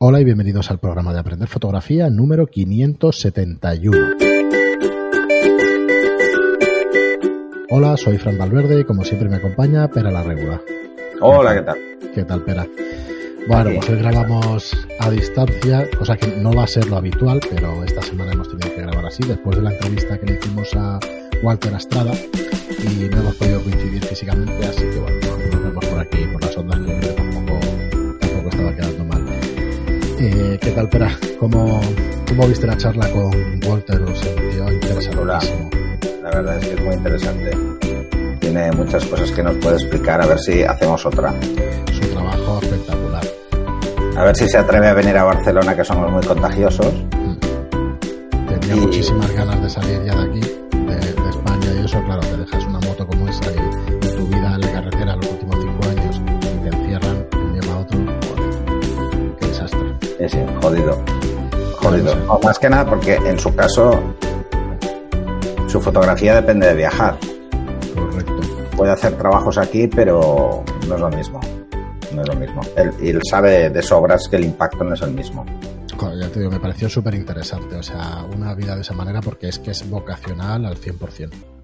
Hola y bienvenidos al programa de Aprender Fotografía número 571. Hola, soy Fran Valverde y como siempre me acompaña Pera la Regula. Hola, ¿qué tal? ¿Qué tal, Pera? Bueno, pues hoy grabamos a distancia, cosa que no va a ser lo habitual, pero esta semana hemos tenido que grabar así, después de la entrevista que le hicimos a Walter Astrada y no hemos podido coincidir físicamente, así que bueno, nos vemos por aquí, por las ondas que tampoco, tampoco estaba quedando. Eh, ¿Qué tal, Pera? ¿Cómo, ¿Cómo viste la charla con Walter? ¿Os sentió interesantísimo? La verdad es que es muy interesante. Tiene muchas cosas que nos puede explicar, a ver si hacemos otra. Su trabajo espectacular. A ver si se atreve a venir a Barcelona, que somos muy contagiosos. Tenía Y- muchísimas ganas de salir ya de aquí, de, de España y eso, claro, No, más que nada porque en su caso, su fotografía depende de viajar. Correcto. Puede hacer trabajos aquí, pero no es lo mismo. No es lo mismo. Él, y él sabe de sobras que el impacto no es el mismo. Ya te digo, me pareció súper interesante, o sea, una vida de esa manera porque es que es vocacional al 100%.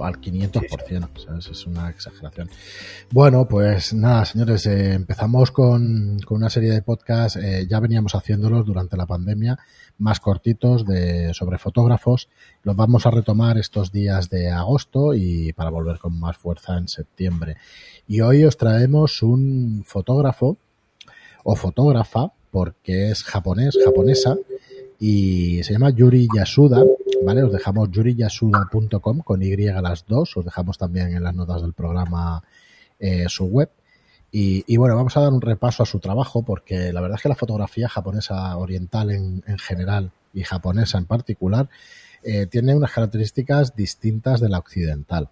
Al 500%, ¿sabes? Es una exageración. Bueno, pues nada, señores, eh, empezamos con, con una serie de podcasts, eh, ya veníamos haciéndolos durante la pandemia, más cortitos de, sobre fotógrafos. Los vamos a retomar estos días de agosto y para volver con más fuerza en septiembre. Y hoy os traemos un fotógrafo o fotógrafa, porque es japonés, japonesa, y se llama Yuri Yasuda, ¿vale? Os dejamos yuriyasuda.com con Y a las dos, os dejamos también en las notas del programa eh, su web. Y, bueno, vamos a dar un repaso a su trabajo, porque la verdad es que la fotografía japonesa oriental en, en general y japonesa en particular eh, tiene unas características distintas de la occidental.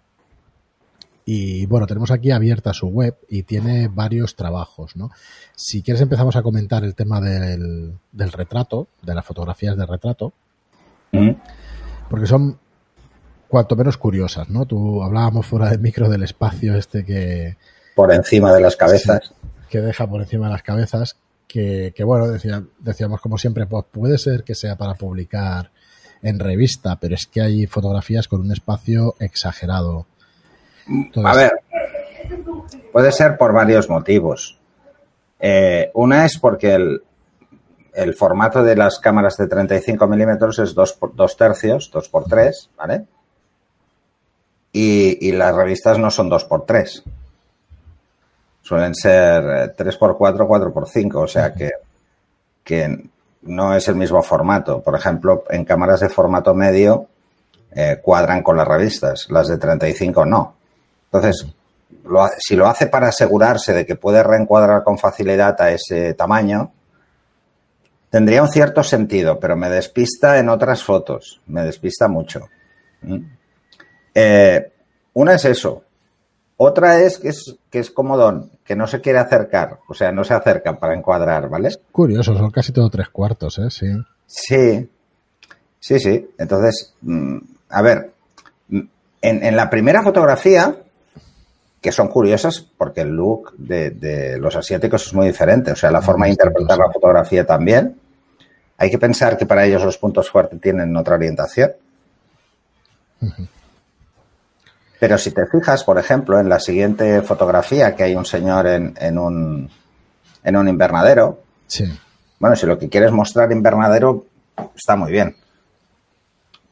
Y bueno, tenemos aquí abierta su web y tiene varios trabajos, ¿no? Si quieres empezamos a comentar el tema del, del retrato, de las fotografías de retrato, Porque son cuanto menos curiosas, ¿no? Tú hablábamos fuera del micro del espacio este que, Por encima de las cabezas. que deja por encima de las cabezas, que, que, bueno, decía- decíamos como siempre, pues puede ser que sea para publicar en revista, pero es que hay fotografías con un espacio exagerado. Entonces, A ver, puede ser por varios motivos. Eh, una es porque el, el formato de las cámaras de 35 milímetros es 2 por, dos tercios, 2 por 3, ¿vale? Y, las revistas no son 2 por 3. Suelen ser eh, 3 por 4, 4 por 5, o sea que, que no es el mismo formato. Por ejemplo, en cámaras de formato medio eh, cuadran con las revistas, las de 35 no. Entonces, lo si lo hace para asegurarse de que puede reencuadrar con facilidad a ese tamaño, tendría un cierto sentido, pero me despista en otras fotos, me despista mucho. ¿Mm? Eh, una es eso. Otra es que es, que es comodón, que no se quiere acercar, o sea, no se acercan para encuadrar, ¿vale? curioso, son casi todo tres cuartos, ¿eh? Sí. Sí, sí, sí. Entonces, mm, a ver, mm, en, en la primera fotografía, que son curiosas porque el look de, de los asiáticos es muy diferente, o sea, la forma de interpretar la fotografía también. Hay que pensar que para ellos los puntos fuertes tienen otra orientación. Pero si te fijas, por ejemplo, en la siguiente fotografía, que hay un señor en, en un, en un invernadero, Sí. bueno, si lo que quieres mostrar invernadero, está muy bien.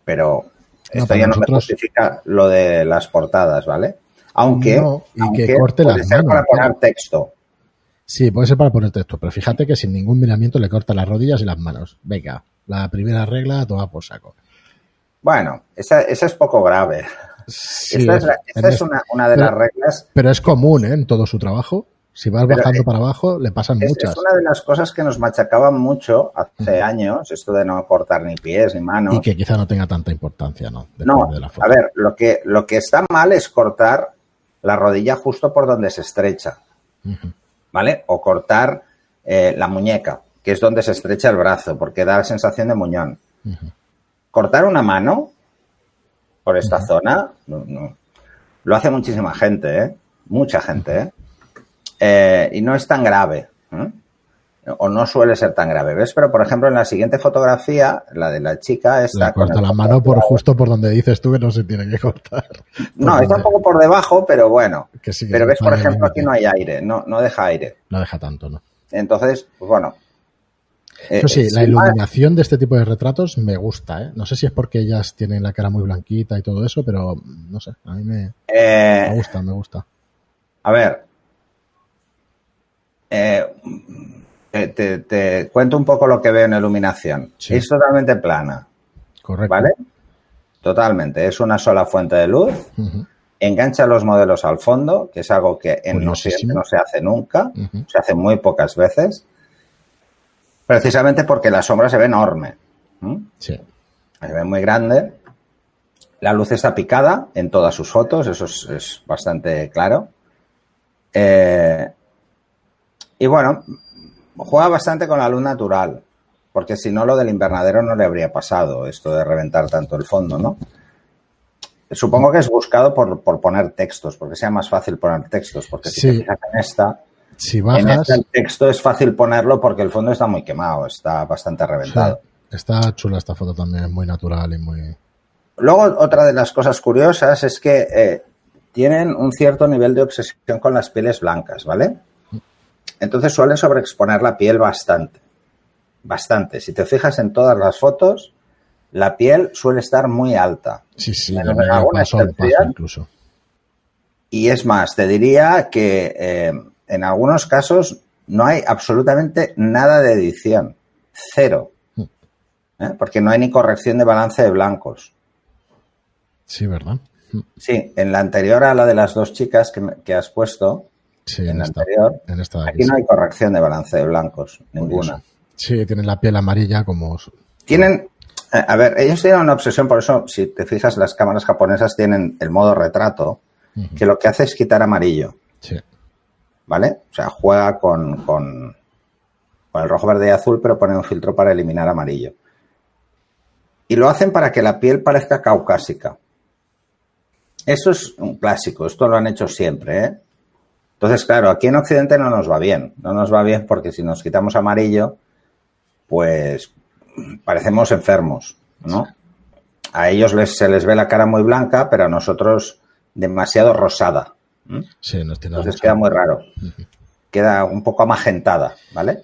Pero esto ya no me justifica lo de las portadas, ¿vale? Aunque, No, y que corte puede las ser manos, para poner claro. texto. Sí, puede ser para poner texto, pero fíjate que sin ningún miramiento le corta las rodillas y las manos. Venga, la primera regla toma por saco. Bueno, esa, esa es poco grave. Sí, esta es, la- una, una de pero- las reglas. Pero es común, ¿eh? En todo su trabajo. Si vas Pero, bajando para abajo, le pasan Es, muchas. es una de las cosas que nos machacaban mucho hace años, esto de no cortar ni pies ni manos. Y que quizá no tenga tanta importancia, ¿no? Depende No, de la a ver, lo que, lo que está mal es cortar la rodilla justo por donde se estrecha. ¿Vale? O cortar eh, la muñeca, que es donde se estrecha el brazo, porque da la sensación de muñón. Cortar una mano por esta zona, no, no. lo hace muchísima gente, ¿eh? Mucha gente, ¿eh? Eh, y no es tan grave. ¿eh? O no suele ser tan grave, ¿ves? Pero, por ejemplo, en la siguiente fotografía, la de la chica, está... Le corta la mano por justo por donde dices tú que no se tiene que cortar. No, está un poco por debajo, pero bueno. Que sí que pero ves, por ejemplo, aquí no hay aire, no, no deja aire. No deja tanto, ¿no? Entonces, pues bueno. Eh, Eso sí, la más- iluminación de este tipo de retratos me gusta, ¿eh? No sé si es porque ellas tienen la cara muy blanquita y todo eso, pero no sé, a mí me, eh, me gusta, me gusta. A ver. Eh, te, te- te cuento un poco lo que veo en iluminación. Sí. Es totalmente plana, Correcto. ¿vale? Totalmente. Es una sola fuente de luz. Engancha los modelos al fondo, que es algo que en Curiosísimo. Occidente no se hace nunca. Se hace muy pocas veces. Precisamente porque la sombra se ve enorme. Sí, Se ve muy grande. La luz está picada en todas sus fotos, eso es, es bastante claro. Eh, y bueno, juega bastante con la luz natural, porque si no lo del invernadero no le habría pasado, esto de reventar tanto el fondo, ¿no? Supongo que es buscado por, por poner textos, porque sea más fácil poner textos, porque si te Sí. fijas en esta, si en bajas, esta el texto es fácil ponerlo porque el fondo está muy quemado, está bastante reventado. sí, está chula esta foto también, es muy natural y muy... Luego, otra de las cosas curiosas es que eh, tienen un cierto nivel de obsesión con las pieles blancas, ¿vale? Entonces suelen sobreexponer la piel bastante. Bastante. Si te fijas en todas las fotos, la piel suele estar muy alta. Sí, sí, alguna paso paso incluso. Y es más, te diría que eh, en algunos casos no hay absolutamente nada de edición. Cero. ¿Eh? Porque no hay ni corrección de balance de blancos. Sí, ¿verdad? Sí, en la anterior a la de las dos chicas que has puesto, Sí, en esta, anterior, en esta de aquí. aquí no hay corrección de balance de blancos, ninguna. Curioso. Sí, tienen la piel amarilla como... Tienen, eh, a ver, ellos tienen una obsesión, por eso, si te fijas, las cámaras japonesas tienen el modo retrato, que lo que hace es quitar amarillo, Sí, ¿vale? O sea, juega con, con, con el rojo, verde y azul, pero pone un filtro para eliminar amarillo. Y lo hacen para que la piel parezca caucásica. Esto es un clásico, esto lo han hecho siempre, ¿eh? Entonces, claro, aquí en Occidente no nos va bien. No nos va bien porque si nos quitamos amarillo, pues parecemos enfermos, ¿no? A ellos les, se les ve la cara muy blanca, pero a nosotros demasiado rosada. sí, nos tiene Entonces queda muy raro. Queda un poco amagentada, ¿vale?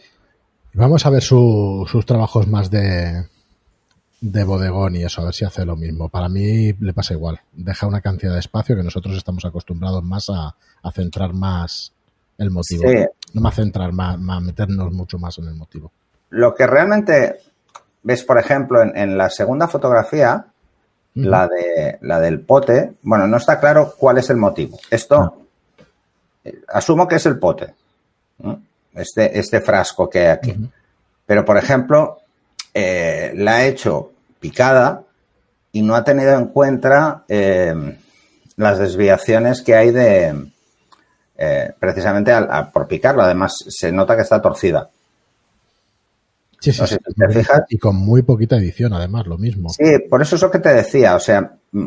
Vamos a ver su- sus trabajos más de, de bodegón y eso, a ver si hace lo mismo. Para mí le pasa igual. Deja una cantidad de espacio que nosotros estamos acostumbrados más a, a centrar más el motivo. Sí. No más centrar, más, más meternos mucho más en el motivo. Lo que realmente ves, por ejemplo, en, en la segunda fotografía, la, de, la del pote, bueno, no está claro cuál es el motivo. Esto, eh, asumo que es el pote, ¿no? este, este frasco que hay aquí. Pero, por ejemplo, eh, la ha hecho picada y no ha tenido en cuenta eh, las desviaciones que hay de, eh, precisamente por picarlo. Además, se nota que está torcida. Sí, sí, No sé sí. si te fijas. Y con muy poquita edición, además, lo mismo. Sí, por eso es lo que te decía. O sea, mm,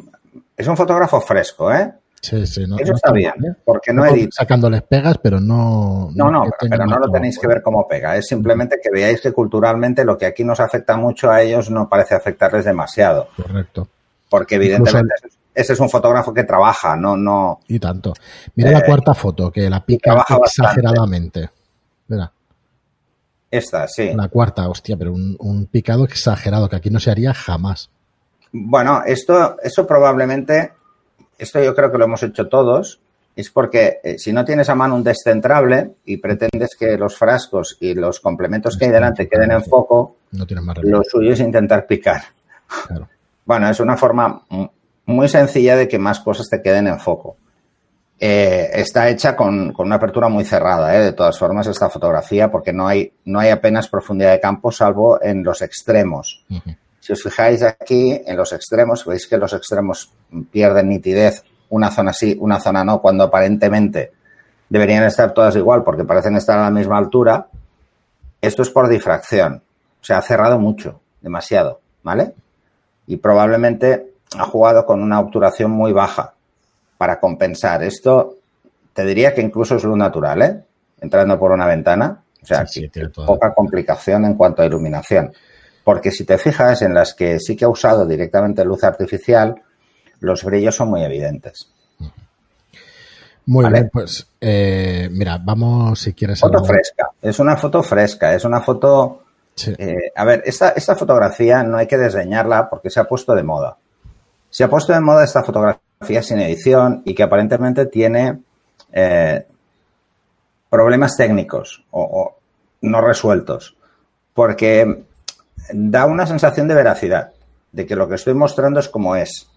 es un fotógrafo fresco, ¿eh? Sí, sí, no- Eso no está bien, ¿eh? porque no edita. Sacándoles pegas, pero no. No, no, pero, no lo tenéis que ver cómo pega. Es simplemente que veáis que culturalmente lo que aquí nos afecta mucho a ellos no parece afectarles demasiado. Correcto. Porque evidentemente ese es un fotógrafo que trabaja, no, no. Y tanto. Mira la Eh, cuarta foto, que la pica trabaja bastante. exageradamente. Mira, Esta, sí. la cuarta, hostia, pero un, un picado exagerado que aquí no se haría jamás. Bueno, esto, eso probablemente, esto yo creo que lo hemos hecho todos, es porque eh, si no tienes a mano un descentrable y pretendes que los frascos y los complementos que hay delante queden en foco, No más lo suyo es intentar picar. Claro. Bueno, es una forma muy sencilla de que más cosas te queden en foco. Eh, está hecha con, con una apertura muy cerrada, ¿eh? de todas formas, esta fotografía, porque no hay, no hay apenas profundidad de campo, salvo en los extremos. Ujú. Si os fijáis aquí, en los extremos, veis que los extremos pierden nitidez, una zona sí, una zona no, cuando aparentemente deberían estar todas igual, porque parecen estar a la misma altura. Esto es por difracción. Se ha cerrado mucho, demasiado, ¿vale? Y probablemente ha jugado con una obturación muy baja para compensar. Esto te diría que incluso es luz natural, ¿eh? Entrando por una ventana. O sea, poca complicación en cuanto a iluminación. Porque si te fijas en las que sí que ha usado directamente luz artificial, los brillos son muy evidentes. Muy bien, pues eh, mira, vamos si quieres. Foto fresca, es una foto fresca, es una foto. Eh, a ver, esta, esta fotografía no hay que desdeñarla porque se ha puesto de moda. Se ha puesto de moda esta fotografía sin edición y que aparentemente tiene eh, problemas técnicos o, no resueltos, porque da una sensación de veracidad, de que lo que estoy mostrando es como es.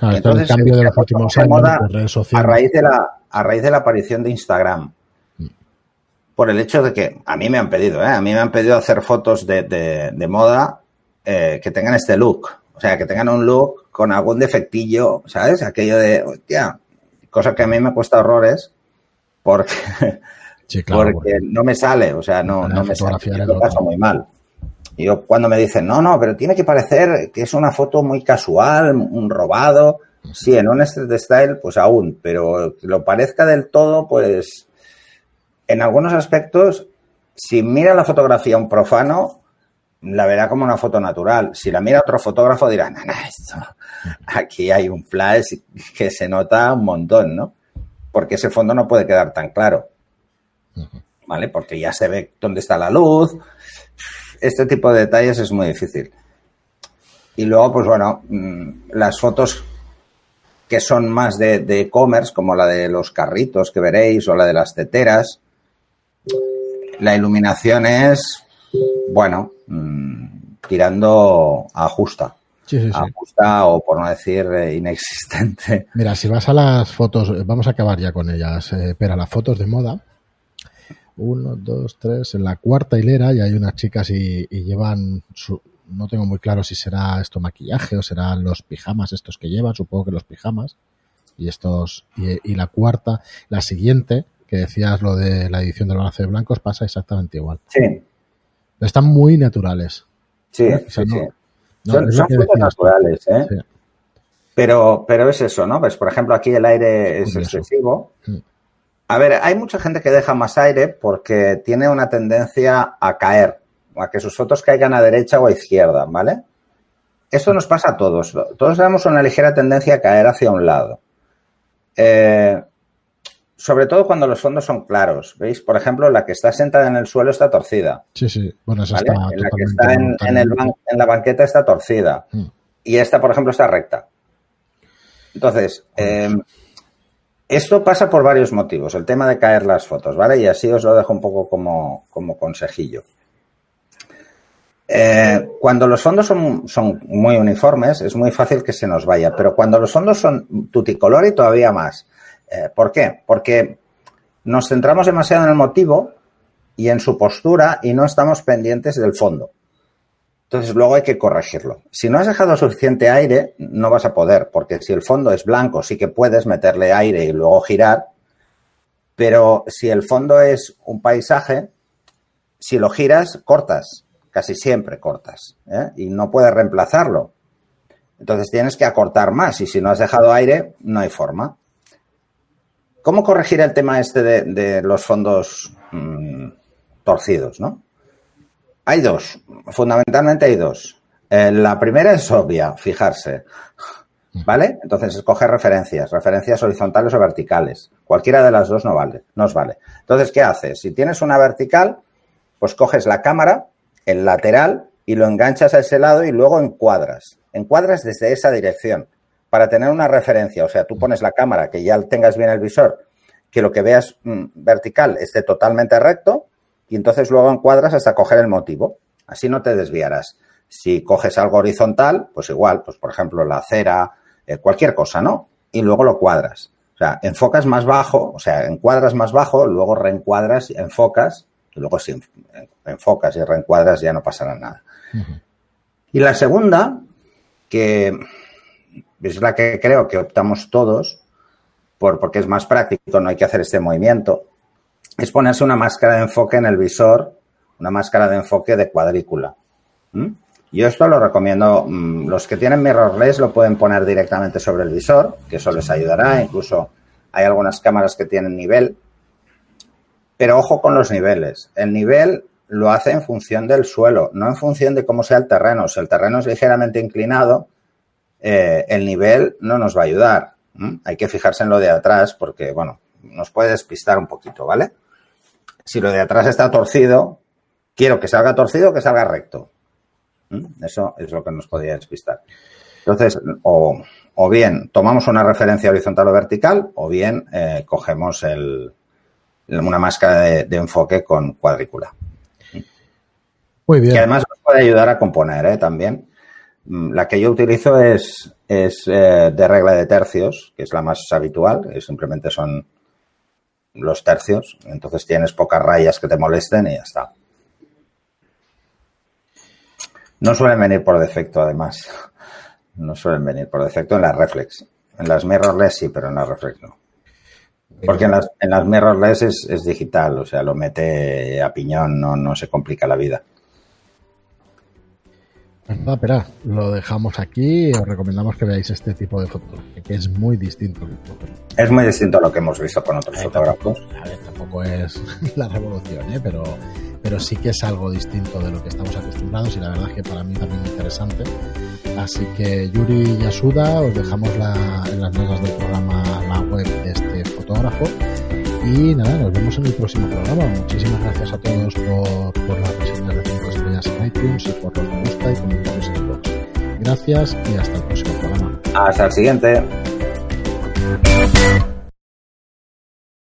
Entonces, el cambio de los últimos años A raíz de la, a raíz de la aparición de Instagram. Por el hecho de que a mí me han pedido, ¿eh? a mí me han pedido hacer fotos de, moda eh, que tengan este look. O sea, que tengan un look con algún defectillo, ¿sabes? Aquello de, hostia, cosa que a mí me cuesta horrores porque, porque no me sale, o sea, no, no me sale. Lo paso muy mal. Y yo cuando me dicen, no, no, pero tiene que parecer que es una foto muy casual, un robado. Sí, en un street style, pues aún, pero que lo parezca del todo, pues en algunos aspectos, si mira la fotografía un profano, la verá como una foto natural. Si la mira otro fotógrafo, dirá, no, no, esto, aquí hay un flash que se nota un montón, ¿no? Porque ese fondo no puede quedar tan claro. ¿Vale? Porque ya se ve dónde está la luz, este tipo de detalles es muy difícil. Y luego, pues bueno, mm, las fotos que son más de e-commerce, como la de los carritos que veréis o la de las teteras, la iluminación es, bueno, mm, tirando a justa. Sí, sí, Ajusta o por no decir eh, inexistente. Mira, si vas a las fotos, vamos a acabar ya con ellas, eh, pero las fotos de moda, uno, dos, tres, en la cuarta hilera y hay unas chicas y, llevan su, no tengo muy claro si será esto maquillaje o serán los pijamas estos que llevan, supongo que los pijamas y estos y, la cuarta, la siguiente que decías lo de la edición del balance de blancos pasa exactamente igual. Sí. Están muy naturales. Sí, sí, son, fotos naturales, ¿eh? Pero, pero es eso, ¿no? Pues, por ejemplo, aquí el aire es excesivo. Mm. A ver, hay mucha gente que deja más aire porque tiene una tendencia a caer, a que sus fotos caigan a derecha o a izquierda, ¿vale? Esto nos pasa a todos. Todos tenemos una ligera tendencia a caer hacia un lado. Eh, sobre todo cuando los fondos son claros. ¿Veis? Por ejemplo, la que está sentada en el suelo está torcida. Sí, sí. Bueno, esa está La que está en, la banqueta está torcida. Mm. Y esta, por ejemplo, está recta. Entonces, eh, esto pasa por varios motivos, el tema de caer las fotos, ¿vale? Y así os lo dejo un poco como, consejillo. Eh, cuando los fondos son, son, muy uniformes, es muy fácil que se nos vaya, pero cuando los fondos son tuticolor y todavía más. Eh, ¿Por qué? Porque nos centramos demasiado en el motivo y en su postura y no estamos pendientes del fondo. Entonces luego hay que corregirlo. Si no has dejado suficiente aire, no vas a poder, porque si el fondo es blanco, sí que puedes meterle aire y luego girar, pero si el fondo es un paisaje, si lo giras, cortas, casi siempre cortas, ¿eh? y no puedes reemplazarlo. Entonces tienes que acortar más y si no has dejado aire, no hay forma. ¿Cómo corregir el tema este de, los fondos mm, torcidos, no? Hay dos, fundamentalmente hay dos. Eh, la primera es obvia, fijarse. ¿Vale? Entonces, escoger referencias, referencias horizontales o verticales. Cualquiera de las dos no vale, nos vale. Entonces, ¿qué haces? Si tienes una vertical, pues coges la cámara, el lateral, y lo enganchas a ese lado y luego encuadras. Encuadras desde esa dirección para tener una referencia. O sea, tú pones la cámara, que ya tengas bien el visor, que lo que veas mm, vertical esté totalmente recto y entonces luego encuadras hasta coger el motivo. Así no te desviarás. Si coges algo horizontal, pues igual, pues por ejemplo la acera, eh, cualquier cosa, ¿no? Y luego lo cuadras. O sea, enfocas más bajo, o sea, encuadras más bajo, luego reencuadras, enfocas, y luego si enfocas y reencuadras ya no pasará nada. Y la segunda, que es la que creo que optamos todos, por, porque es más práctico, no hay que hacer este movimiento, es ponerse una máscara de enfoque en el visor, una máscara de enfoque de cuadrícula. Yo esto lo recomiendo, mm, los que tienen mirrorless lo pueden poner directamente sobre el visor, que eso les ayudará, incluso hay algunas cámaras que tienen nivel. Pero ojo con los niveles. El nivel lo hace en función del suelo, no en función de cómo sea el terreno. Si el terreno es ligeramente inclinado, eh, el nivel no nos va a ayudar. Hay que fijarse en lo de atrás porque, bueno, nos puede despistar un poquito, ¿vale? Si lo de atrás está torcido, quiero que salga torcido o que salga recto. Eso es lo que nos podría despistar. Entonces, o, bien tomamos una referencia horizontal o vertical, o bien eh, cogemos el, una máscara de, enfoque con cuadrícula. Muy bien. Que además nos puede ayudar a componer ¿eh? también. Mm, la que yo utilizo es, es eh, de regla de tercios, que es la más habitual, que simplemente son los tercios. Entonces tienes pocas rayas que te molesten y ya está. No suelen venir por defecto, además. No suelen venir por defecto en las reflex. En las mirrorless sí, pero en las reflex no. Porque en las, en las mirrorless es, es digital, o sea, lo mete a piñón, no, no se complica la vida. Pues espera, lo dejamos aquí. Os recomendamos que veáis este tipo de fotografía, que es muy distinto. Es muy distinto a lo que hemos visto con otros fotógrafos. a ver, tampoco es la revolución, ¿eh? pero, pero sí que es algo distinto de lo que estamos acostumbrados y la verdad es que para mí también interesante. Así que Yuri y Yasuda, os dejamos la, en las notas del programa la web de este fotógrafo. Y nada, nos vemos en el próximo programa. Muchísimas gracias a todos por, por las reseñas de 5 estrellas en iTunes y por los me gusta y comentarios en el blog. Gracias y hasta el próximo programa. Hasta el siguiente.